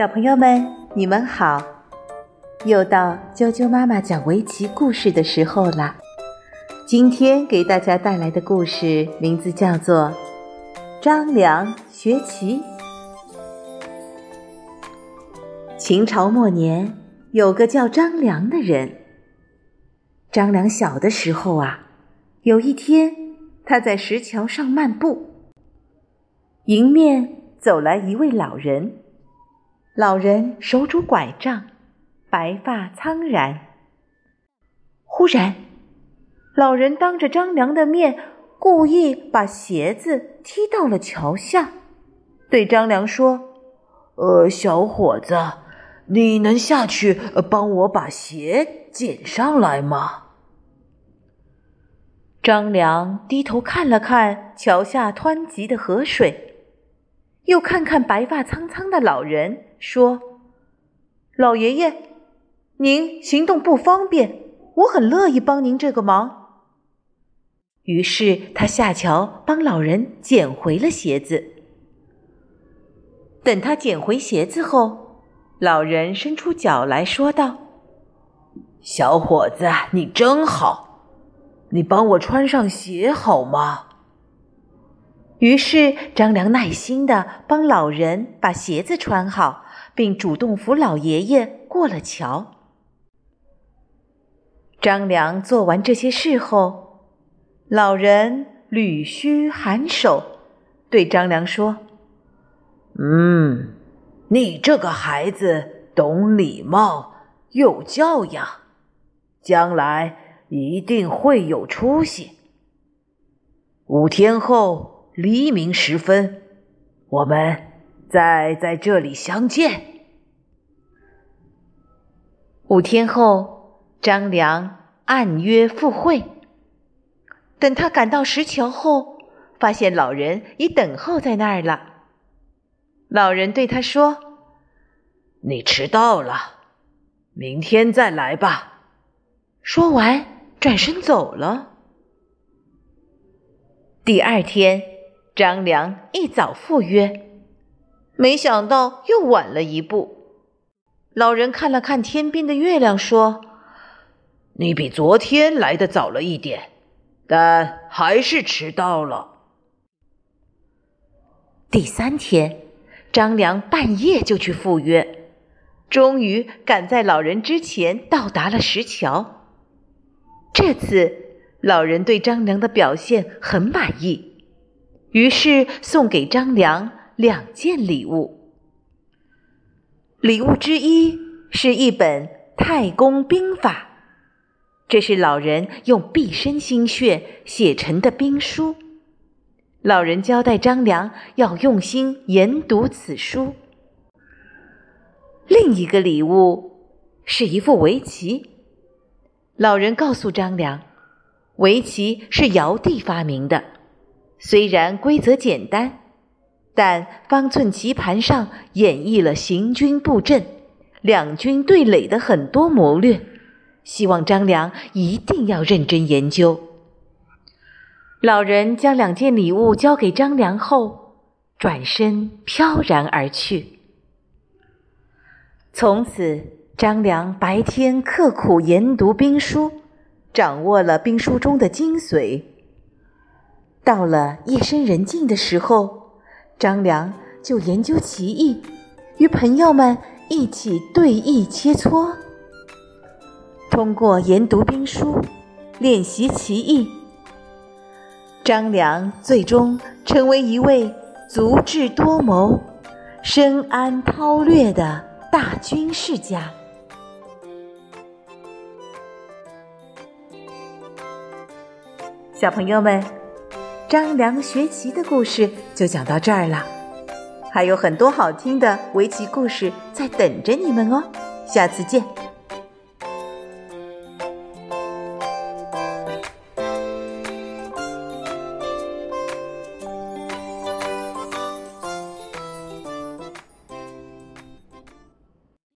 小朋友们，你们好！又到啾啾妈妈讲围棋故事的时候了。今天给大家带来的故事名字叫做《张良学棋》。秦朝末年，有个叫张良的人。张良小的时候啊，有一天他在石桥上漫步，迎面走来一位老人。老人手拄拐杖，白发苍然。忽然，老人当着张良的面，故意把鞋子踢到了桥下，对张良说：“呃，小伙子，你能下去帮我把鞋捡上来吗？”张良低头看了看桥下湍急的河水，又看看白发苍苍的老人。说：“老爷爷，您行动不方便，我很乐意帮您这个忙。”于是他下桥帮老人捡回了鞋子。等他捡回鞋子后，老人伸出脚来说道：“小伙子，你真好，你帮我穿上鞋好吗？”于是张良耐心的帮老人把鞋子穿好。并主动扶老爷爷过了桥。张良做完这些事后，老人捋须颔首，对张良说：“嗯，你这个孩子懂礼貌，有教养，将来一定会有出息。五天后黎明时分，我们。”再在这里相见。五天后，张良按约赴会。等他赶到石桥后，发现老人已等候在那儿了。老人对他说：“你迟到了，明天再来吧。”说完，转身走了。第二天，张良一早赴约。没想到又晚了一步。老人看了看天边的月亮，说：“你比昨天来的早了一点，但还是迟到了。”第三天，张良半夜就去赴约，终于赶在老人之前到达了石桥。这次，老人对张良的表现很满意，于是送给张良。两件礼物，礼物之一是一本《太公兵法》，这是老人用毕生心血写成的兵书。老人交代张良要用心研读此书。另一个礼物是一副围棋。老人告诉张良，围棋是尧帝发明的，虽然规则简单。但方寸棋盘上演绎了行军布阵、两军对垒的很多谋略，希望张良一定要认真研究。老人将两件礼物交给张良后，转身飘然而去。从此，张良白天刻苦研读兵书，掌握了兵书中的精髓。到了夜深人静的时候。张良就研究棋艺，与朋友们一起对弈切磋。通过研读兵书、练习棋艺，张良最终成为一位足智多谋、深谙韬略的大军事家。小朋友们。张良学棋的故事就讲到这儿了，还有很多好听的围棋故事在等着你们哦，下次见。